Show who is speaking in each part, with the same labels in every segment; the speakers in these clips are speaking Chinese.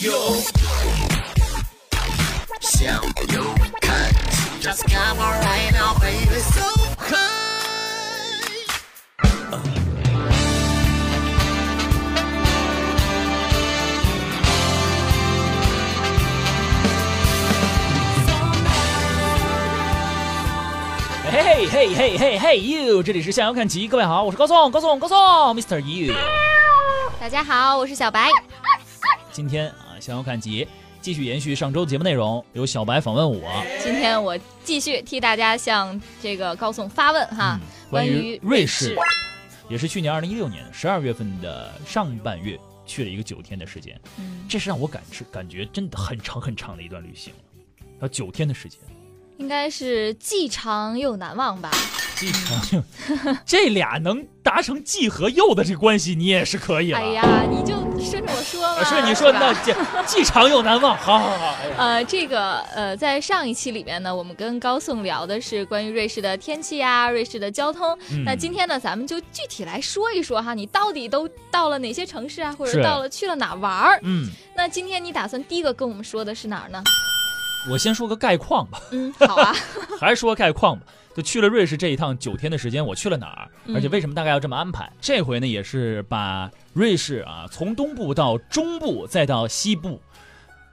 Speaker 1: 有想有看，Just come on right now, baby, so high。
Speaker 2: 嘿嘿嘿嘿嘿 you，这里是向阳看齐，各位好，我是高颂，高颂，高颂，Mr. You。
Speaker 3: 大家好，我是小白。
Speaker 2: 今天啊，向阳看齐继续延续上周的节目内容，由小白访问我，
Speaker 3: 今天我继续替大家向这个高颂发问哈，
Speaker 2: 关
Speaker 3: 于
Speaker 2: 瑞
Speaker 3: 士
Speaker 2: 士，也是去年二零一六年十二月份的上半月去了一个九天的时间，
Speaker 3: 嗯，
Speaker 2: 这是让我感是感觉真的很长很长的一段旅行，要九天的时间。
Speaker 3: 应该是既长又难忘吧？
Speaker 2: 既长，这俩能达成既和又的这关系，你也是可以了。
Speaker 3: 哎呀，你就顺着我说嘛。
Speaker 2: 啊，是你说
Speaker 3: 吧
Speaker 2: 那既 既长又难忘，好好好。哎
Speaker 3: 呃，这个呃，在上一期里面呢，我们跟高颂聊的是关于瑞士的天气啊，瑞士的交通。
Speaker 2: 嗯
Speaker 3: 那今天呢，咱们就具体来说一说哈，你到底都到了哪些城市啊，或者到了去了哪玩儿？
Speaker 2: 嗯，
Speaker 3: 那今天你打算第一个跟我们说的是哪儿呢？
Speaker 2: 我先说个概况吧，
Speaker 3: 嗯，好啊，
Speaker 2: 还是说概况吧。就去了瑞士这一趟九天的时间，我去了哪儿？
Speaker 3: 嗯
Speaker 2: 而且为什么大概要这么安排？这回呢，也是把瑞士啊从东部到中部再到西部，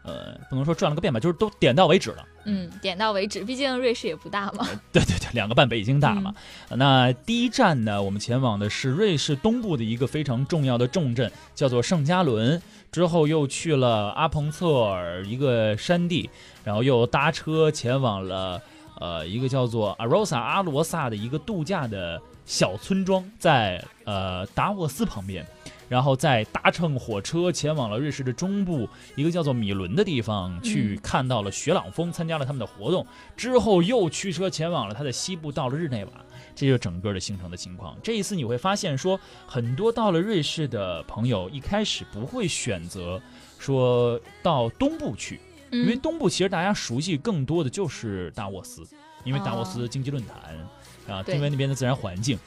Speaker 2: 呃，不能说转了个遍吧，就是都点到为止了。
Speaker 3: 嗯，点到为止，毕竟瑞士也不大嘛。
Speaker 2: 对对对，两个半北京大嘛。
Speaker 3: 嗯
Speaker 2: 那第一站呢，我们前往的是瑞士东部的一个非常重要的重镇，叫做圣加伦。之后又去了阿彭策尔一个山地，然后又搭车前往了呃一个叫做阿罗萨阿罗萨的一个度假的小村庄，在呃达沃斯旁边。然后再搭乘火车前往了瑞士的中部一个叫做米伦的地方，去看到了雪朗峰，参加了他们的活动。之后又驱车前往了它的西部，到了日内瓦。这就整个的行程的情况。这一次你会发现说，很多到了瑞士的朋友一开始不会选择说到东部去，因为
Speaker 3: 嗯，
Speaker 2: 东部其实大家熟悉更多的就是达沃斯，因为达沃斯
Speaker 3: 哦
Speaker 2: 经济论坛啊，因为那边的自然环境，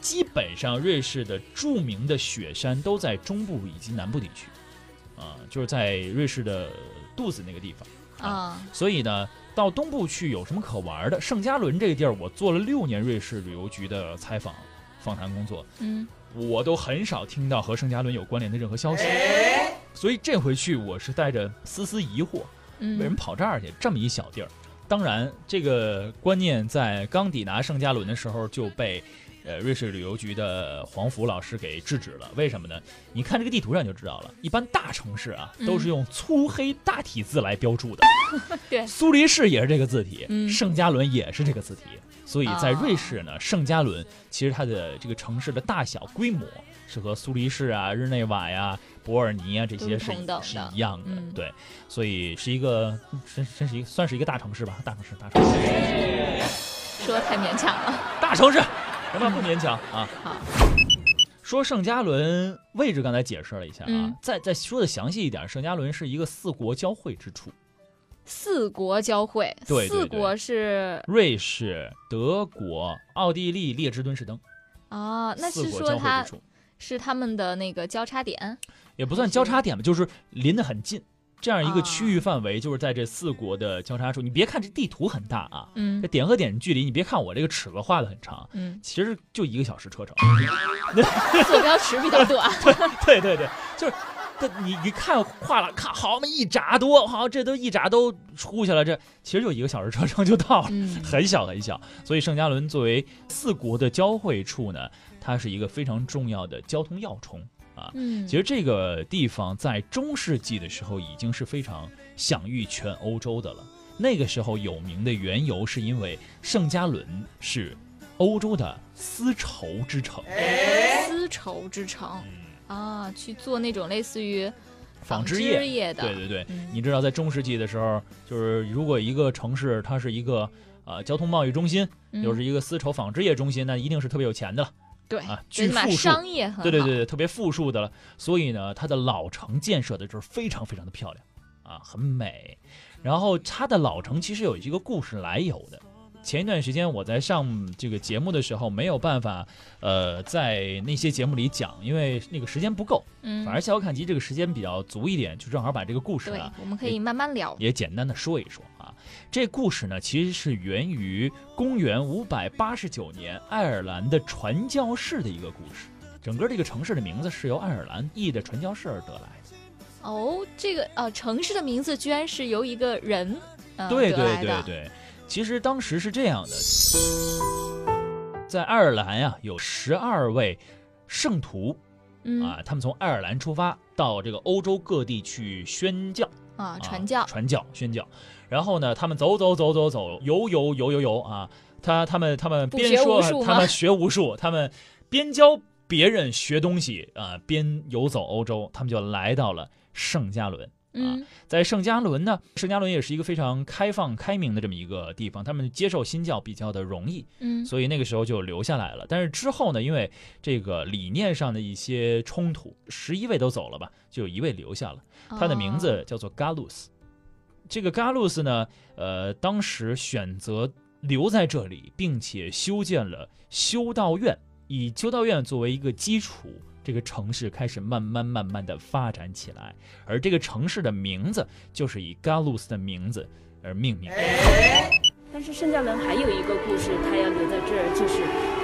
Speaker 2: 基本上瑞士的著名的雪山都在中部以及南部地区，啊，就是在瑞士的肚子那个地方。
Speaker 3: 啊，
Speaker 2: 所以呢，到东部去有什么可玩的？圣加伦这个地儿，我做了六年瑞士旅游局的采访访谈工作，
Speaker 3: 嗯
Speaker 2: 我都很少听到和圣加伦有关联的任何消息。所以这回去我是带着丝丝疑惑，为什么
Speaker 3: 嗯，
Speaker 2: 跑这儿去？这么一小地儿。当然，这个观念在刚抵达圣加伦的时候就被，呃，瑞士旅游局的黄福老师给制止了。为什么呢？你看这个地图上就知道了。一般大城市啊，
Speaker 3: 嗯
Speaker 2: 都是用粗黑大体字来标注的。
Speaker 3: 对
Speaker 2: 苏黎世也是这个字体，
Speaker 3: 嗯
Speaker 2: 圣加伦也是这个字体。所以在
Speaker 3: 哦
Speaker 2: 瑞士呢，圣加伦其实它的这个城市的大小规模是和苏黎世啊、日内瓦呀、伯尔尼啊这些
Speaker 3: 都是
Speaker 2: 是一样的。
Speaker 3: 嗯
Speaker 2: 对，所以是一个真真是一个算是一个大城市吧，大城市，大城市，
Speaker 3: 说的太勉强了。
Speaker 2: 大城市，行吧，不勉强啊。
Speaker 3: 好，
Speaker 2: 说圣加伦位置，刚才解释了一下啊，
Speaker 3: 嗯
Speaker 2: 再再说的详细一点，圣加伦是一个四国交汇之处，
Speaker 3: 四国交汇，
Speaker 2: 对对对
Speaker 3: 四国是
Speaker 2: 瑞士、德国、奥地利、列支敦士登，
Speaker 3: 啊，那是说它
Speaker 2: 交汇之处，
Speaker 3: 是他们的那个交叉点。
Speaker 2: 也不算交叉点吧，就是邻得很近。这样一个
Speaker 3: 啊
Speaker 2: 区域范围，就是在这四国的交叉处。你别看这地图很大啊，
Speaker 3: 嗯
Speaker 2: 这点和点距离，你别看我这个尺子画的很长，
Speaker 3: 嗯，
Speaker 2: 其实就一个小时车程。
Speaker 3: 坐标尺比较短。
Speaker 2: 对对对，就是这你一看画了，看好嘛一扎多，好这都一扎都出去了，这其实就一个小时车程就到了，
Speaker 3: 嗯
Speaker 2: 很小很小。所以圣加伦作为四国的交汇处呢，它是一个非常重要的交通要冲啊。
Speaker 3: 嗯，
Speaker 2: 其实这个地方在中世纪的时候已经是非常享誉全欧洲的了。那个时候有名的缘由是因为圣加伦是欧洲的丝绸之城，
Speaker 3: 丝绸之城
Speaker 2: 嗯，
Speaker 3: 啊，去做那种类似于
Speaker 2: 纺织业。
Speaker 3: 业的。
Speaker 2: 对对对，
Speaker 3: 嗯
Speaker 2: 你知道在中世纪的时候，就是如果一个城市它是一个呃交通贸易中心，
Speaker 3: 嗯
Speaker 2: 又是一个丝绸纺织业中心，那一定是特别有钱的了。
Speaker 3: 对
Speaker 2: 啊
Speaker 3: 最起码
Speaker 2: 巨富庶
Speaker 3: 商业
Speaker 2: 对对对，特别富庶的了。所以呢，它的老城建设的就是非常非常的漂亮啊，很美。然后它的老城其实有一个故事来由的，前一段时间我在上这个节目的时候没有办法，呃，在那些节目里讲，因为那个时间不够。
Speaker 3: 嗯，
Speaker 2: 反而小看集这个时间比较足一点，就正好把这个故事
Speaker 3: 对
Speaker 2: 呢，
Speaker 3: 我们可以慢慢聊。
Speaker 2: 也简单的说一说啊。这故事呢，其实是源于公元五百八十九年爱尔兰的传教士的一个故事。整个这个城市的名字是由爱尔兰裔的传教士而得来的。
Speaker 3: 哦，这个呃城市的名字居然是由一个人呃
Speaker 2: 对对。对对，其实当时是这样的，在爱尔兰呀、有十二位圣徒
Speaker 3: 嗯
Speaker 2: 啊，他们从爱尔兰出发到这个欧洲各地去宣教。
Speaker 3: 啊，
Speaker 2: 啊
Speaker 3: 传教。
Speaker 2: 传教、宣教。然后呢，他们走走走走走，游游游游游啊，他他们他们边说他们学无术，他们边教别人学东西啊，边游走欧洲，他们就来到了圣加仑。
Speaker 3: 嗯
Speaker 2: 在圣加伦呢，圣加伦也是一个非常开放、开明的这么一个地方，他们接受新教比较的容易，
Speaker 3: 嗯
Speaker 2: 所以那个时候就留下来了。但是之后呢，因为这个理念上的一些冲突，十一位都走了吧，就有一位留下了。他的名
Speaker 3: 哦
Speaker 2: 字叫做 Galus。这个 Galus 呢，呃，当时选择留在这里，并且修建了修道院，以修道院作为一个基础，这个城市开始慢慢慢慢的发展起来。而这个城市的名字就是以 Galus 的名字而命名。
Speaker 4: 但是圣加伦还有一个故事，他要留在这儿，就是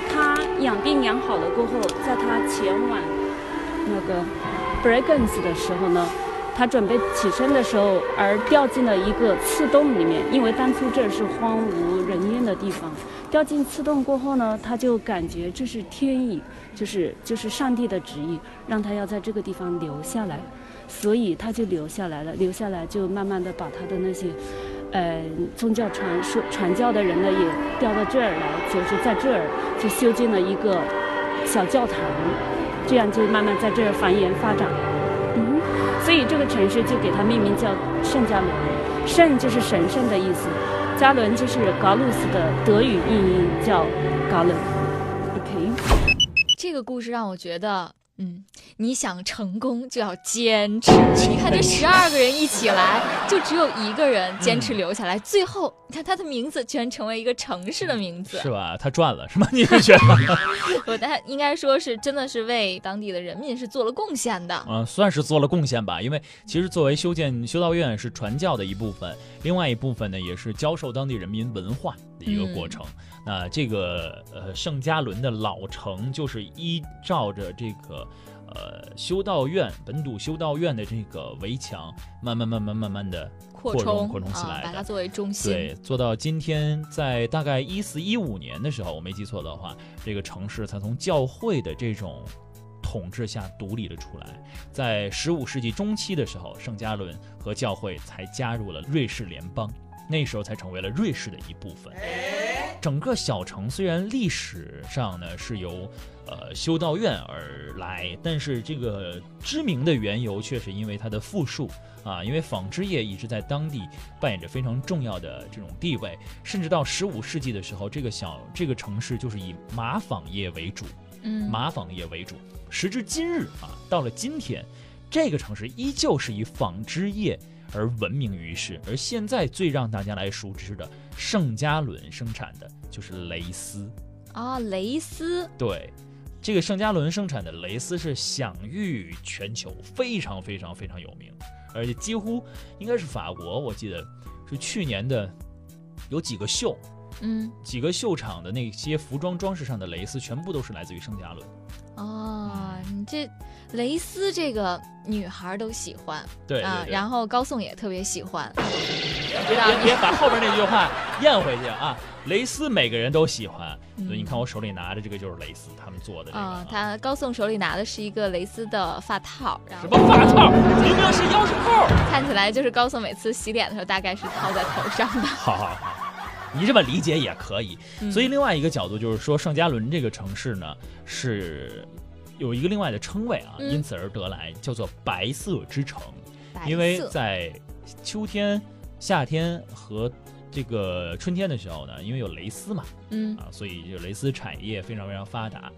Speaker 4: 他养病养好了过后，在他前往那个 b r e g a n s 的时候呢，他准备起身的时候，而掉进了一个刺洞里面，因为当初这是荒无人烟的地方。掉进刺洞过后呢，他就感觉这是天意，就是就是上帝的旨意，让他要在这个地方留下来，所以他就留下来了。留下来就慢慢的把他的那些。呃，宗教传说传教的人呢，也调到这儿来，就是在这儿就修建了一个小教堂，这样就慢慢在这儿繁衍发展。嗯，所以这个城市就给它命名叫圣加仑，圣就是神圣的意思，加伦就是嘎鲁斯的德语意音叫嘎伦。OK。
Speaker 3: 这个故事让我觉得，嗯，你想成功就要坚持。你看这十二个人一起来，就只有一个人坚持留下来，最后你看他的名字居然成为一个城市的名字。
Speaker 2: 是吧？他赚了是 吗？你是觉得？
Speaker 3: 我但应该说是真的是为当地的人民是做了贡献的。
Speaker 2: 嗯，算是做了贡献吧。因为其实作为修建修道院是传教的一部分，另外一部分呢也是教授当地人民文化的一个过程。那这个呃圣加伦的老城就是依照着这个呃修道院本土修道院的这个围墙，慢慢慢慢慢慢的
Speaker 3: 扩
Speaker 2: 扩
Speaker 3: 充
Speaker 2: 扩充起
Speaker 3: 啊，
Speaker 2: 来的
Speaker 3: 把它作为中心。
Speaker 2: 对，做到今天，在大概一四一五年的时候，我没记错的话，这个城市才从教会的这种统治下独立了出来。在十五世纪中期的时候，圣加伦和教会才加入了瑞士联邦，那时候才成为了瑞士的一部分。整个小城虽然历史上呢是由呃修道院而来，但是这个知名的缘由却是因为它的富庶啊，因为纺织业一直在当地扮演着非常重要的这种地位，甚至到十五世纪的时候，这个小这个城市就是以麻纺业为主，
Speaker 3: 嗯，
Speaker 2: 麻纺业为主。时至今日啊，到了今天，这个城市依旧是以纺织业而闻名于世。而现在最让大家来熟知的圣加仑生产的就是蕾丝。
Speaker 3: 啊，蕾丝，
Speaker 2: 对，这个圣加仑生产的蕾丝是享誉全球，非常非常非常有名，而且几乎应该是法国，我记得是去年的有几个秀，
Speaker 3: 嗯，
Speaker 2: 几个秀场的那些服装装饰上的蕾丝，全部都是来自于圣加仑。
Speaker 3: 这蕾丝这个女孩都喜欢
Speaker 2: 对
Speaker 3: 啊，然后高颂也特别喜欢，不知道
Speaker 2: 别别把后边那句话咽回去啊！蕾丝每个人都喜欢，
Speaker 3: 嗯
Speaker 2: 所以你看我手里拿的这个就是蕾丝，他们做的这个。
Speaker 3: 啊，他高颂手里拿的是一个蕾丝的发套，然
Speaker 2: 什么发套？明明是钥匙扣。
Speaker 3: 看起来就是高颂每次洗脸的时候大概是套在头上的。
Speaker 2: 好好好，你这么理解也可以。
Speaker 3: 嗯
Speaker 2: 所以另外一个角度就是说，圣加伦这个城市呢是有一个另外的称谓啊，
Speaker 3: 嗯。
Speaker 2: 因此而得来，叫做白色之城，因为在秋天、夏天和这个春天的时候呢，因为有蕾丝嘛，
Speaker 3: 嗯。
Speaker 2: 啊，所以就蕾丝产业非常非常发达。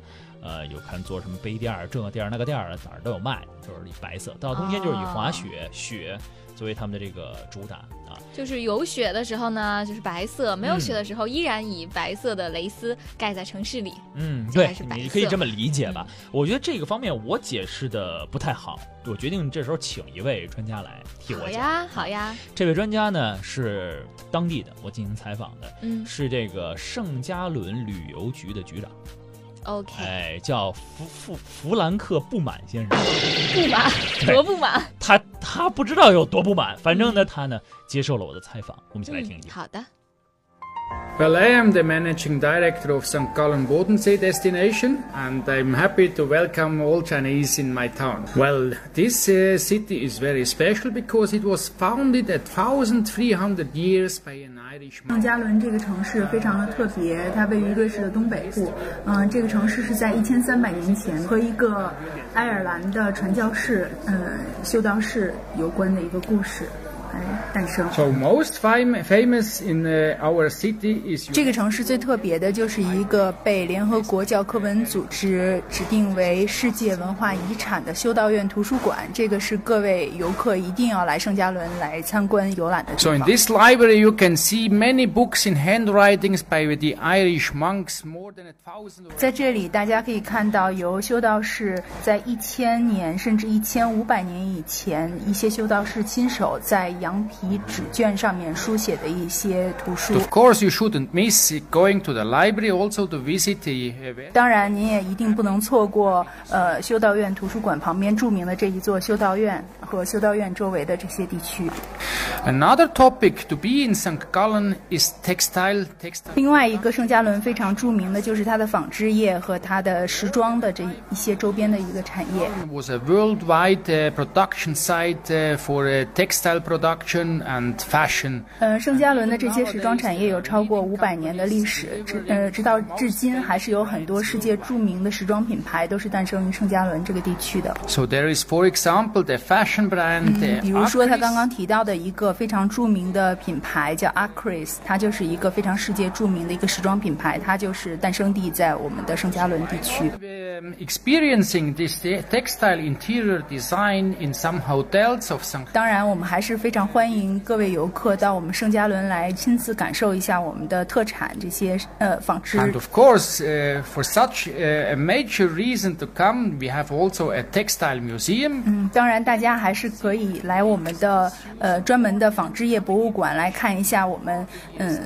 Speaker 2: 呃，有看做什么杯垫儿、这个垫儿、那个垫儿的，哪儿都有卖，就是以白色。到冬天就是以滑雪、雪作为他们的这个主打啊。
Speaker 3: 就是有雪的时候呢，就是白色；没有雪
Speaker 2: 嗯
Speaker 3: 的时候，依然以白色的蕾丝盖在城市里。
Speaker 2: 嗯，对你可以这么理解吧。我觉得这个方面我解释的不太好，我决定这时候请一位专家来替我讲。
Speaker 3: 好呀，好呀，
Speaker 2: 这位专家呢是当地的，我进行采访的，
Speaker 3: 嗯
Speaker 2: 是这个圣加伦旅游局的局长，
Speaker 3: ，OK，
Speaker 2: 哎，叫弗弗弗兰克布满先生。
Speaker 3: 不满，
Speaker 2: 对
Speaker 3: 多不满。
Speaker 2: 他他不知道有多不满，反正呢，他呢接受了我的采访，我们一起来听一
Speaker 3: 嗯，
Speaker 2: 听。
Speaker 3: 好的。
Speaker 5: Well, I am the managing director of St. Gallen Bodensee destination, and I'm happy to welcome all Chinese in my town. Well, this uh, city is very special because it was founded at 1300 years by an Irish
Speaker 6: 圣加伦这个城市非常的特别，它位于瑞士的东北部。嗯、这个城市是在一千三百年前和一个爱尔兰的传教士，嗯、修道士有关的一个故事。
Speaker 5: So most fam- famous in uh, our city is
Speaker 6: 这个城市最特别的就是一个被联合国教科文组织指定为世界文化遗产的修道院图书馆，这个是各位游客一定要来圣加仑来参观游览的地
Speaker 5: So in
Speaker 6: 方。
Speaker 5: this library you can see many books in handwritings by the Irish monks, more than a thousand. of
Speaker 6: 在这里，大家可以看到由修道士在一千年甚至一千五百年以前，一些修道士亲手在 羊皮纸卷上面书写的一些图书。
Speaker 5: Of course, you shouldn't miss going to the library also to visit the. Uh,
Speaker 6: 当然，您也一定不能错过呃修道院图书馆旁边着名的这一座修道院和修道院周围的这些地区。
Speaker 5: Another topic to be in St. Gallen is textile. Textile
Speaker 6: 另外一个圣加仑非常着名的就是它的纺织业和它的时装的这一些周边的一个产业。
Speaker 5: was a worldwide uh, production site uh, for uh, textile production and fashion.
Speaker 6: 呃，圣加仑的这些时装产业有超过五百年的历史，直呃直到至今还是有很多世界着名的时装品牌都是诞生于圣加仑这个地区的。
Speaker 5: So there is, for example, the fashion brand. uh,
Speaker 6: 比如说他
Speaker 5: Acris.
Speaker 6: 刚刚提到的一个非常着名的品牌叫 Acris，它就是一个非常世界着名的一个时装品牌，它就是诞生地在我们的圣加仑地区。
Speaker 5: Um, experiencing this te- textile interior design in some hotels of St.
Speaker 6: 当然，我们还是非 常欢迎各位游客到我们圣加仑来亲自感受一下我们的特产这些呃纺织。
Speaker 5: And of course, uh, for such uh, a major reason to come, we have also a textile museum.
Speaker 6: 嗯，当然，大家还是可以来我们的呃专门的纺织业博物馆来看一下我们嗯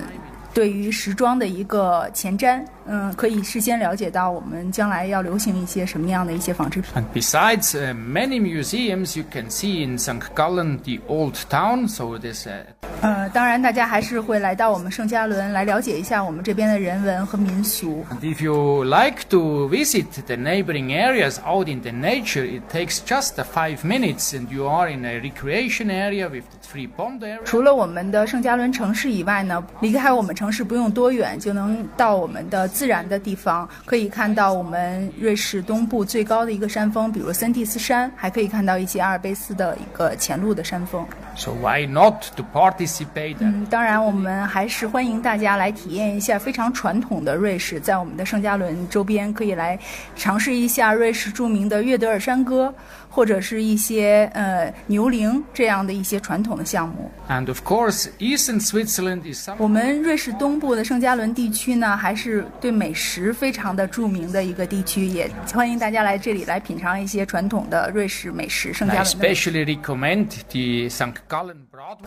Speaker 6: 对于时装的一个前瞻，嗯，可以事先了解到我们将来要流行一些什么样的一些纺织品。
Speaker 5: And besides uh, many museums, you can see in St. Gallen the old town. So a
Speaker 6: 呃，当然，大家还是会来到我们圣加伦来了解一下我们这边的人文和民俗。
Speaker 5: And if you like to visit the neighboring areas out in the nature, it takes just uh, five minutes and you are in a recreation area with the free pond area.
Speaker 6: 除了我们的圣加伦城市以外呢，离开我们城市不用多远，就能到我们的自然的地方，可以看到我们瑞士东部最高的一个山峰，比如森蒂斯山，还可以看到一些阿尔卑斯的一个前路的山峰。
Speaker 5: So why not to participate?
Speaker 6: 嗯，当然，我们还是欢迎大家来体验一下非常传统的瑞士，在我们的圣加仑周边可以来尝试一下瑞士著名的约德尔山歌，或者是一些呃牛铃这样的一些传统的项目。
Speaker 5: And of course, Eastern Switzerland is some
Speaker 6: 我们瑞士东部的圣加仑地区呢，还是对美食非常的著名的一个地区，也欢迎大家来这里来品尝一些传统的瑞士美食。圣
Speaker 5: I
Speaker 6: 加仑的美食。
Speaker 5: especially recommend the St.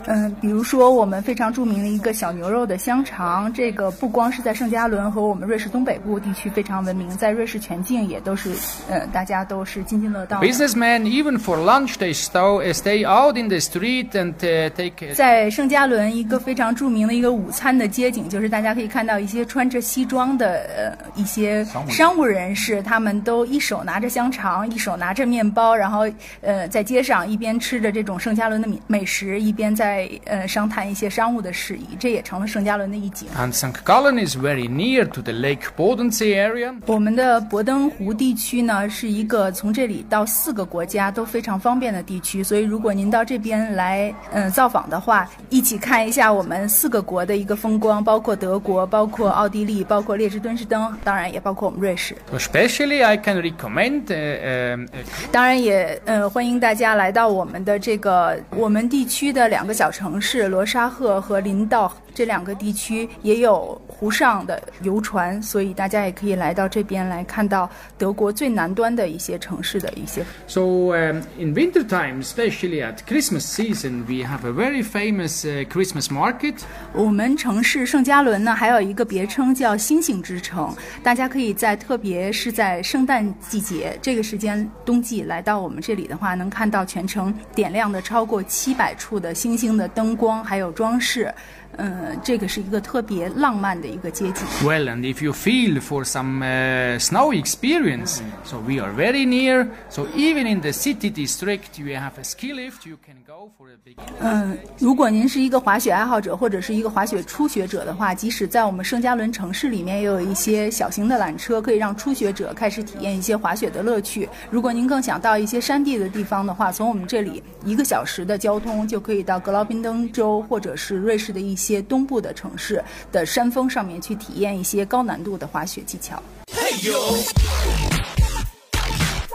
Speaker 6: 嗯，比如说我们非常著名的一个小牛肉的香肠，这个不光是在圣加仑和我们瑞士东北部地区非常闻名，在瑞士全境也都是，呃，大家都是津津乐道的。
Speaker 5: Businessmen, even for lunch, they stow, uh, stay out in the street and uh, take. Uh,
Speaker 6: 在圣加仑一个非常著名的一个午餐的街景，就是大家可以看到一些穿着西装的呃一些商务人士，他们都一手拿着香肠，一手拿着面包，然后呃在街上一边吃着这种圣加仑的美美食，一边在呃商谈一些商务的事宜，这也成了圣加仑的一景。
Speaker 5: and St. Gallen is very near to the Lake Bodensee area.
Speaker 6: 我们的博登湖地区呢，是一个从这里到四个国国家都非常方便的地区。所以，如果您到这边来，嗯、造访的话，一起看一下我们四个国的一个风光，包括德国，包括奥地利，包括列支敦士登，当然也包括我们瑞士。
Speaker 5: Especially, I can recommend uh, um, a
Speaker 6: 当然也呃欢迎大家来到我们的这个我们地地区的两个小城市罗沙赫和林道这两个地区也有湖上的游船，所以大家也可以来到这边来看到德国最南端的一些城市的一些
Speaker 5: So um, in winter time, especially at Christmas season, we have a very famous uh, Christmas market.
Speaker 6: 我们城市圣加伦呢，还有一个别称叫星星之城。大家可以在特别是在圣诞季节这个时间，冬季来到我们这里的话，能看到全城点亮的超过七百处的星星的灯光还有装饰。嗯，这个是一个特别浪漫的一个接近。
Speaker 5: Well, and if you feel for some uh, snow experience, so we are very near. So even in the city district, you have a ski lift. You can go for a big.
Speaker 6: 嗯，如果您是一个滑雪爱好者或者是一个滑雪初学者的话，即使在我们圣加伦城市里面，也有一些小型的缆车，可以让初学者开始体验一些滑雪的乐趣。如果您更想到一些山地的地方的话，从我们这里一个小时的交通就可以到格劳宾登州或者是瑞士的一些东部的城市的山峰上面去体验一些高难度的滑雪技巧。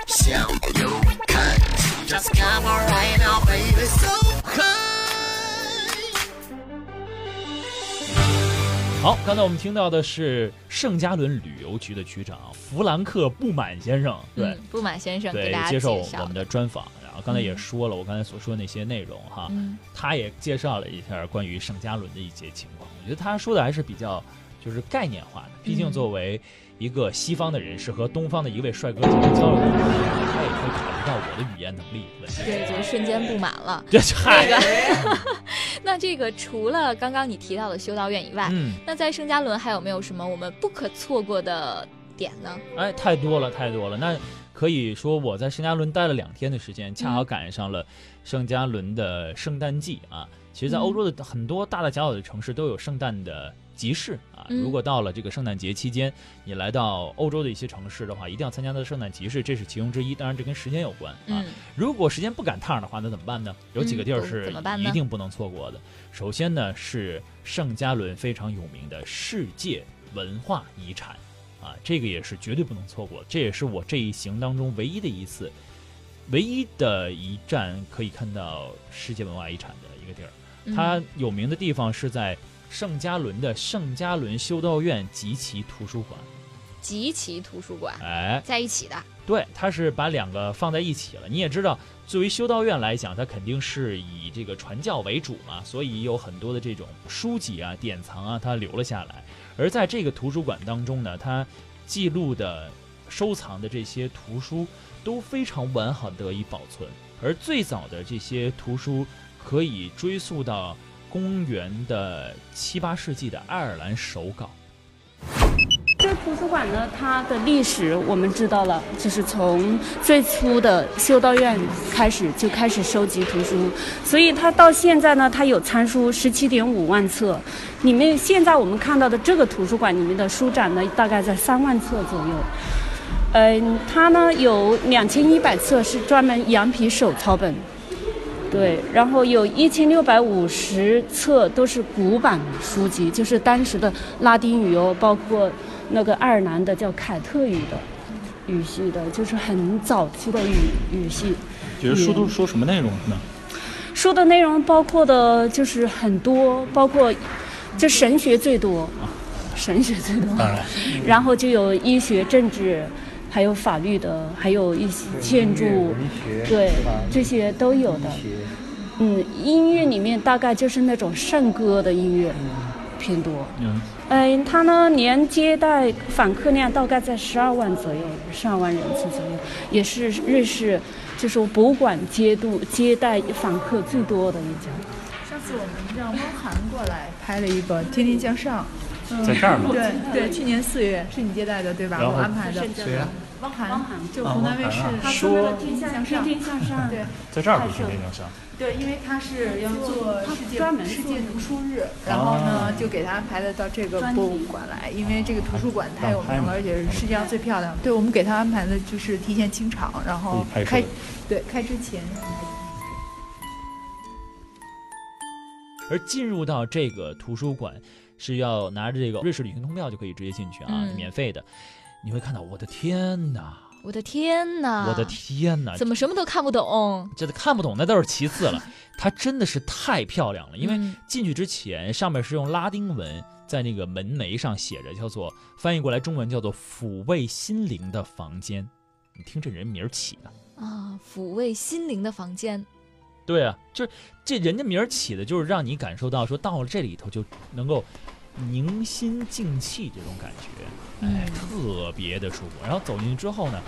Speaker 1: 想有看，Just come on right now, baby, so high.
Speaker 2: 好，刚才我们听到的是圣加伦旅游局的局长弗兰克·布满先生，对。
Speaker 3: 嗯，布满先生给
Speaker 2: 对
Speaker 3: 大，家
Speaker 2: 接受
Speaker 3: 介绍
Speaker 2: 我们的专访，然后刚才也说了我刚才所说的那些内容哈，
Speaker 3: 嗯
Speaker 2: 他也介绍了一下关于圣加伦的一些情况。我觉得他说的还是比较就是概念化的，毕竟
Speaker 3: 嗯
Speaker 2: 作为一个西方的人士和东方的一位帅哥进行交流的时候，他也会考虑到我的语言能力问题。
Speaker 3: 对，就瞬间不满了。
Speaker 2: 这 嗨，
Speaker 3: 那这个除了刚刚你提到的修道院以外，
Speaker 2: 嗯，
Speaker 3: 那在圣加伦还有没有什么我们不可错过的点呢？
Speaker 2: 哎，太多了，太多了。那可以说我在圣加伦待了两天的时间，恰好赶上了圣加伦的圣诞季啊。其实，在欧洲的很多大大小小的城市都有圣诞的集市啊。
Speaker 3: 嗯
Speaker 2: 如果到了这个圣诞节期间，你来到欧洲的一些城市的话，一定要参加它的圣诞集市，这是其中之一。当然，这跟时间有关啊。
Speaker 3: 嗯
Speaker 2: 如果时间不赶趟的话，那怎么办呢？有几个地儿
Speaker 3: 嗯
Speaker 2: 是
Speaker 3: 怎么办呢
Speaker 2: 一定不能错过的。首先呢，是圣加伦非常有名的世界文化遗产啊，这个也是绝对不能错过。这也是我这一行当中唯一的一次，唯一的一站可以看到世界文化遗产的一个地儿。
Speaker 3: 嗯
Speaker 2: 它有名的地方是在圣加伦的圣加伦修道院及其图书馆。
Speaker 3: 集齐图书馆
Speaker 2: 哎，
Speaker 3: 在一起的，
Speaker 2: 对，它是把两个放在一起了。你也知道，作为修道院来讲，它肯定是以这个传教为主嘛，所以有很多的这种书籍啊、典藏啊，它留了下来。而在这个图书馆当中呢，它记录的、收藏的这些图书都非常完好得以保存。而最早的这些图书可以追溯到公元的七八世纪的爱尔兰手稿。
Speaker 4: 图书馆呢，它的历史我们知道了，就是从最初的修道院开始就开始收集图书，所以它到现在呢，它有参书十七点五万册，里面现在我们看到的这个图书馆里面的书展呢，大概在三万册左右。嗯，它呢有两千一百册是专门羊皮手抄本，对，然后有一千六百五十册都是古版书籍，就是当时的拉丁语哦，包括那个爱尔兰的叫凯特语的语系的，就是很早期的语语系。
Speaker 7: 觉得书都是说什么内容呢？
Speaker 4: 书的内容包括的就是很多，包括就神学最多，神学最多，
Speaker 7: 当然，
Speaker 4: 然后就有医学、政治，还有法律的，还有一些建筑，对，这些都有的。嗯，音乐里面大概就是那种圣歌的音乐偏多。
Speaker 7: 嗯，
Speaker 4: 嗯，它呢年接待访客量大概在十二万左右，十二万人次左右，也是瑞士就是博物馆接度接待访客最多的一家。
Speaker 6: 上次我们让汪涵过来拍了一个《天天向上》，
Speaker 7: 在这儿吗？
Speaker 6: 对对，去年四月是你接待的对吧？我安排的。
Speaker 7: 对呀，
Speaker 6: 汪涵，
Speaker 4: 汪涵。
Speaker 6: 就湖南卫视
Speaker 4: 他
Speaker 7: 说
Speaker 4: 天
Speaker 6: 向上
Speaker 4: 天天向上，
Speaker 6: 对。
Speaker 7: 在这儿不是天向上，
Speaker 6: 对，因为他是要做世界
Speaker 4: 专门
Speaker 6: 世界读书日，然后呢
Speaker 7: 哦
Speaker 6: 就给他安排的到这个博物馆来，因为这个图书馆太有名了，而且是世界上最漂亮的。对，我们给他安排的就是提前清场，然后开。对开之前。
Speaker 2: 而进入到这个图书馆是要拿着这个瑞士旅行通票就可以直接进去啊，
Speaker 3: 嗯。
Speaker 2: 免费的。你会看到，我的天哪，
Speaker 3: 我的天哪！
Speaker 2: 我的天哪，
Speaker 3: 怎么什么都看不懂？
Speaker 2: 这看不懂那都是其次了，它真的是太漂亮了。因为
Speaker 3: 嗯
Speaker 2: 进去之前，上面是用拉丁文在那个门楣上写着，叫做翻译过来中文叫做“抚慰心灵的房间”。你听这人名儿起的，
Speaker 3: 啊，抚慰心灵的房间。
Speaker 2: 对啊，就是这人家名儿起的，就是让你感受到说到了这里头就能够宁心静气这种感觉，哎，
Speaker 3: 嗯
Speaker 2: 特别的舒服。然后走进去之后呢，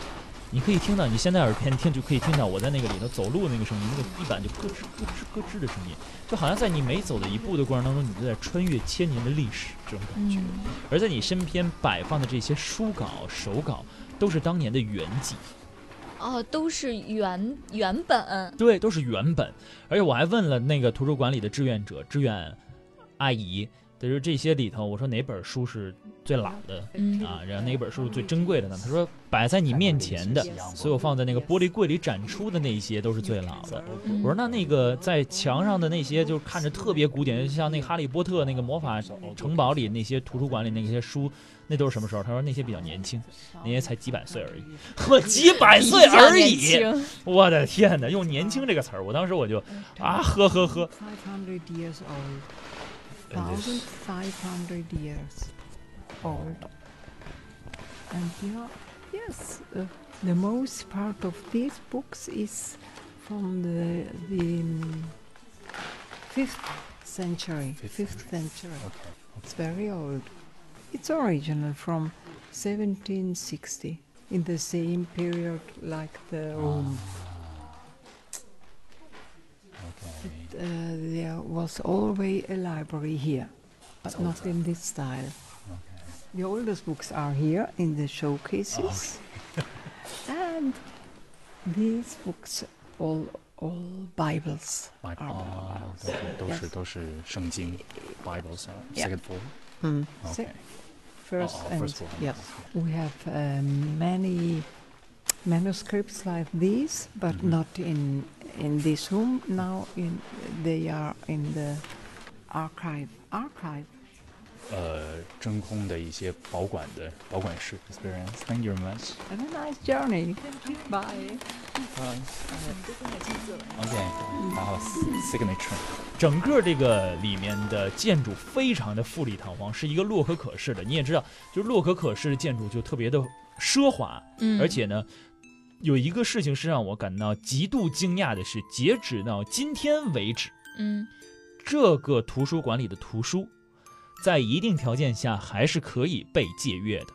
Speaker 2: 你可以听到你现在耳边听就可以听到我在那个里头走路的那个声音，那个地板就咯吱咯吱咯吱的声音，就好像在你每走的一步的过程当中，你就在穿越千年的历史这种感觉。
Speaker 3: 嗯
Speaker 2: 而在你身边摆放的这些书稿、手稿，都是当年的原迹。
Speaker 3: 哦，都是原原本。
Speaker 2: 对，都是原本。而且我还问了那个图书馆里的志愿者、志愿阿姨，就是这些里头，我说哪本书是最老的
Speaker 3: 嗯
Speaker 2: 啊？然后哪本书是最珍贵的呢？他说摆在你面前的，所有放在那个玻璃柜里展出的那些都是最老的。
Speaker 3: 嗯
Speaker 2: 我说那那个在墙上的那些，就是看着特别古典，就像那个《哈利波特》那个魔法城堡里那些图书馆里那些书，那都是什么时候？他说那些比较年轻，那些才几百岁而已。我几百 岁而已，我的天哪！用“年轻”这个词儿，我当时我就啊呵呵呵。
Speaker 8: 500 years old.
Speaker 2: And this-
Speaker 8: 1,500 years old. And yes, uh, the most part of these books is from the the um, fifth century. Fifth century. It's very old. It's original from 1760, in the same period like the Rome. Uh, there was always a library here, but not in this style. The oldest books are here in the showcases, and these books all all Bibles.
Speaker 7: 啊
Speaker 8: are
Speaker 7: 哦，
Speaker 8: Bibles.
Speaker 7: 都是都
Speaker 8: Yes.
Speaker 7: 是都是圣经，Bibles 啊
Speaker 8: Yeah.
Speaker 7: second floor。
Speaker 8: Hmm.
Speaker 7: Okay.
Speaker 8: Se- First
Speaker 7: Oh, oh,
Speaker 8: and
Speaker 7: first floor.
Speaker 8: yes, we have um, many manuscripts like these, but
Speaker 7: Mhm.
Speaker 8: not in in this room. Now, in they are in the archive. Archive.
Speaker 7: 呃，真空的一些保管的保管室 experience。Thank you very much。
Speaker 8: Have a nice journey. Bye.
Speaker 7: OK，然后 signature。
Speaker 2: 整个这个里面的建筑非常的富丽堂皇，是一个洛可可式的。你也知道，就是洛可可式的建筑就特别的奢华，
Speaker 3: 嗯，
Speaker 2: 而且呢， 有一个事情是让我感到极度惊讶的是，截止到今天为止，
Speaker 3: 嗯
Speaker 2: 这个图书馆里的图书，在一定条件下还是可以被借阅的。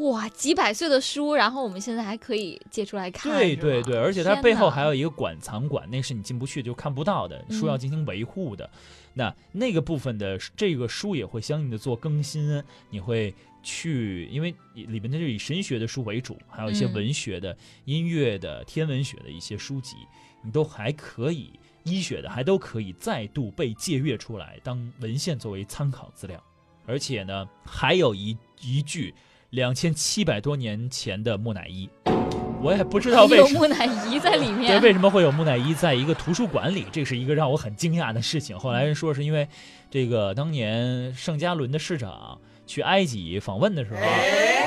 Speaker 3: 哇，几百岁的书，然后我们现在还可以借出来看。
Speaker 2: 对对对，而且它背后还有一个馆藏馆，那是你进不去就看不到的，书要
Speaker 3: 嗯
Speaker 2: 进行维护的。那那个部分的这个书也会相应的做更新，你会去，因为里面它是以神学的书为主，还有一些
Speaker 3: 嗯
Speaker 2: 文学的、音乐的、天文学的一些书籍，你都还可以，医学的还都可以再度被借阅出来，当文献作为参考资料。而且呢，还有一一句两千七百多年前的木乃伊，我也不知道为什么。
Speaker 3: 有木乃伊在里
Speaker 2: 对，
Speaker 3: 面。
Speaker 2: 为什么会有木乃伊在一个图书馆里？这是一个让我很惊讶的事情。后来人说是因为这个当年圣加伦的市长去埃及访问的时候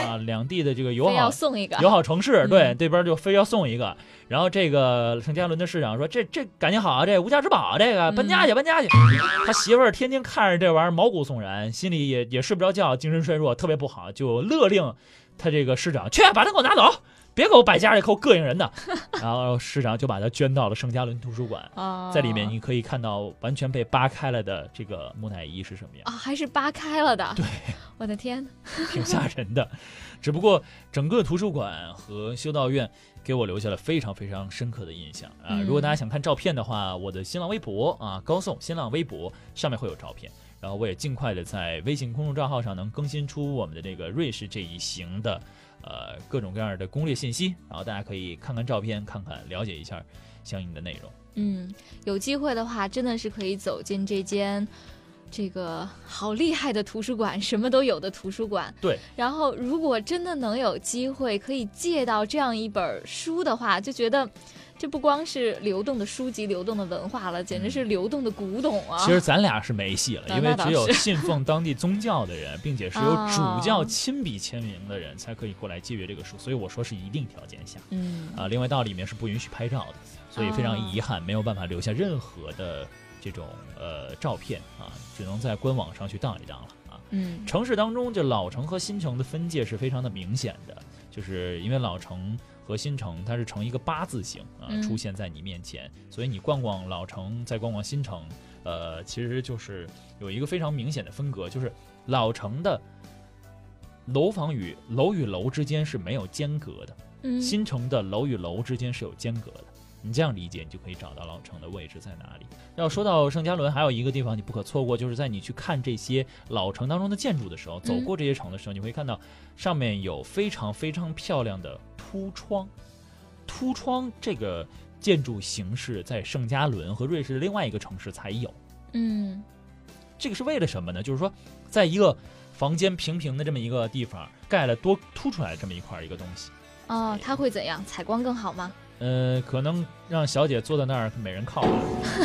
Speaker 2: 啊，两地的这个友好
Speaker 3: 送一个。
Speaker 2: 友好城市，对
Speaker 3: 嗯
Speaker 2: 这边就非要送一个。然后这个圣加伦的市长说：“这这感情好啊，这无价之宝啊，这个搬家去，搬家去。”他媳妇儿天天看着这玩意儿毛骨悚然，心里也也睡不着觉，精神衰弱，特别不好，就勒令他这个市长去把他给我拿走，别给我摆家里，给我膈应人的。然后市长就把他捐到了圣加伦图书馆。
Speaker 3: 啊，
Speaker 2: 在里面你可以看到完全被扒开了的这个木乃伊是什么样。
Speaker 3: 啊，还是扒开了的。对，我的天，
Speaker 2: 挺吓人的。只不过整个图书馆和修道院给我留下了非常非常深刻的印象啊！
Speaker 3: 嗯
Speaker 2: 如果大家想看照片的话，我的新浪微博啊，高颂新浪微博上面会有照片。然后我也尽快的在微信公众账号上能更新出我们的这个瑞士这一行的呃各种各样的攻略信息，然后大家可以看看照片，看看了解一下相应的内容。
Speaker 3: 嗯，有机会的话，真的是可以走进这间这个好厉害的图书馆，什么都有的图书馆。
Speaker 2: 对，
Speaker 3: 然后如果真的能有机会可以借到这样一本书的话，就觉得这不光是流动的书籍、流动的文化了，简直是流动的古董啊！
Speaker 2: 其实咱俩是没戏了，因为只有信奉当地宗教的人，并且是由主教
Speaker 3: 哦
Speaker 2: 亲笔签名的人，才可以过来借阅这个书。所以我说是一定条件下
Speaker 3: 嗯
Speaker 2: 啊。另外到里面是不允许拍照的，所以非常
Speaker 3: 哦
Speaker 2: 遗憾，没有办法留下任何的这种呃照片啊，只能在官网上去当一当了啊。
Speaker 3: 嗯
Speaker 2: 城市当中，这老城和新城的分界是非常的明显的，就是因为老城和新城它是呈一个八字形啊
Speaker 3: 嗯
Speaker 2: 出现在你面前，所以你逛逛老城，再逛逛新城，呃，其实就是有一个非常明显的分隔，就是老城的楼房与楼与楼之间是没有间隔的，
Speaker 3: 嗯
Speaker 2: 新城的楼与楼之间是有间隔的。你这样理解，你就可以找到老城的位置在哪里。要说到圣加伦，还有一个地方你不可错过，就是在你去看这些老城当中的建筑的时候，走
Speaker 3: 嗯
Speaker 2: 过这些城的时候，你会看到上面有非常非常漂亮的凸窗。凸窗这个建筑形式在圣加仑和瑞士的另外一个城市才有。
Speaker 3: 嗯
Speaker 2: 这个是为了什么呢？就是说，在一个房间平平的这么一个地方，盖了多凸出来这么一块一个东西。
Speaker 3: 哦，它会怎样？采光更好吗？
Speaker 2: 呃，可能让小姐坐在那儿，每人靠着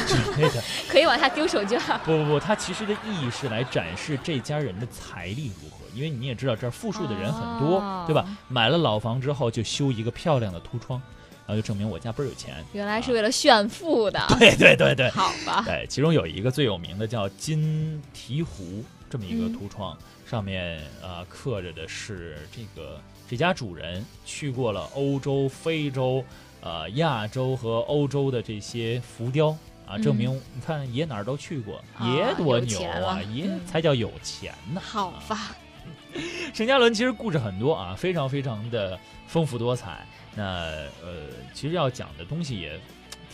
Speaker 2: 之类的。
Speaker 3: 可以往下丢手绢。
Speaker 2: 不不不，它其实的意义是来展示这家人的财力如何，因为你也知道这儿富庶的人很多，
Speaker 3: 哦
Speaker 2: 对吧？买了老房之后就修一个漂亮的凸窗，然后就证明我家倍儿有钱。
Speaker 3: 原来是为了炫富的。
Speaker 2: 对对对对，
Speaker 3: 好吧。
Speaker 2: 对，其中有一个最有名的叫金提壶这么一个
Speaker 3: 嗯
Speaker 2: 凸窗，上面啊、呃刻着的是这个这家主人去过了欧洲、非洲、呃亚洲和欧洲的这些浮雕啊，证明你看爷哪儿都去过，爷多牛啊，爷
Speaker 3: 嗯
Speaker 2: 才叫有钱呢。
Speaker 3: 好吧。
Speaker 2: 陈嘉伦其实故事很多啊，非常非常的丰富多彩。那呃，其实要讲的东西也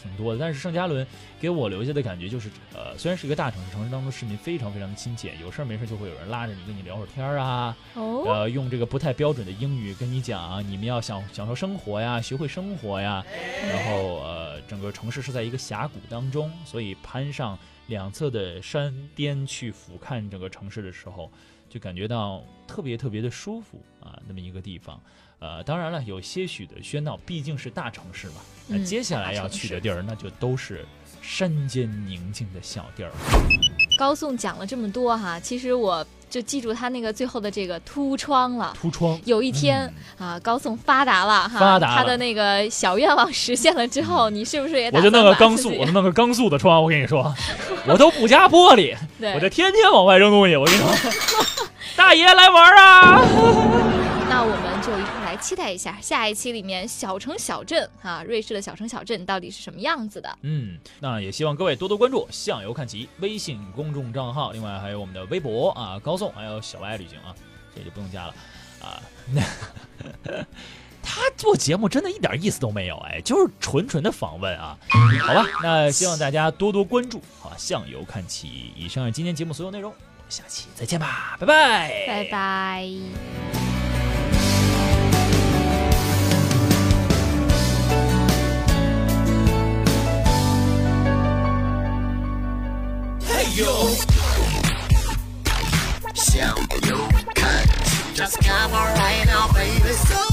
Speaker 2: 挺多的，但是圣加伦给我留下的感觉就是，呃，虽然是一个大城市，城市当中市民非常非常的亲切，有事儿没事儿就会有人拉着你跟你聊会儿天儿啊，
Speaker 3: 哦。
Speaker 2: 呃，用这个不太标准的英语跟你讲，你们要享享受生活呀，学会生活呀。然后呃，整个城市是在一个峡谷当中，所以攀上两侧的山巅去俯瞰整个城市的时候，就感觉到特别特别的舒服啊，那么一个地方。呃，当然了，有些许的喧闹，毕竟是大城市嘛。那
Speaker 3: 嗯
Speaker 2: 接下来要去的地儿，那就都是山间宁静的小地儿。
Speaker 3: 高颂讲了这么多哈，其实我就记住他那个最后的这个凸窗了。
Speaker 2: 凸窗，
Speaker 3: 有一天、啊，高颂发达了哈，
Speaker 2: 发达了
Speaker 3: 他的那个小愿望实现了之后，你是不是也打
Speaker 2: 我就弄个钢塑，我就 弄个钢塑的窗，我跟你说，我都不加玻璃，
Speaker 3: 对，
Speaker 2: 我就天天往外扔东西。我跟你说，大爷来玩啊！
Speaker 3: 那我们就一块来期待一下下一期里面小城小镇啊，瑞士的小城小镇到底是什么样子的。
Speaker 2: 嗯，那也希望各位多多关注“向游看齐”微信公众账号，另外还有我们的微博啊，高颂，还有小歪旅行啊，这就不用加了啊。那 他做节目真的一点意思都没有，哎，就是纯纯的访问啊。好吧，那希望大家多多关注啊，“向游看齐”。以上是今天节目所有内容，我们下期再见吧，拜拜，
Speaker 3: 拜拜。
Speaker 1: you you cut Just come right now baby. so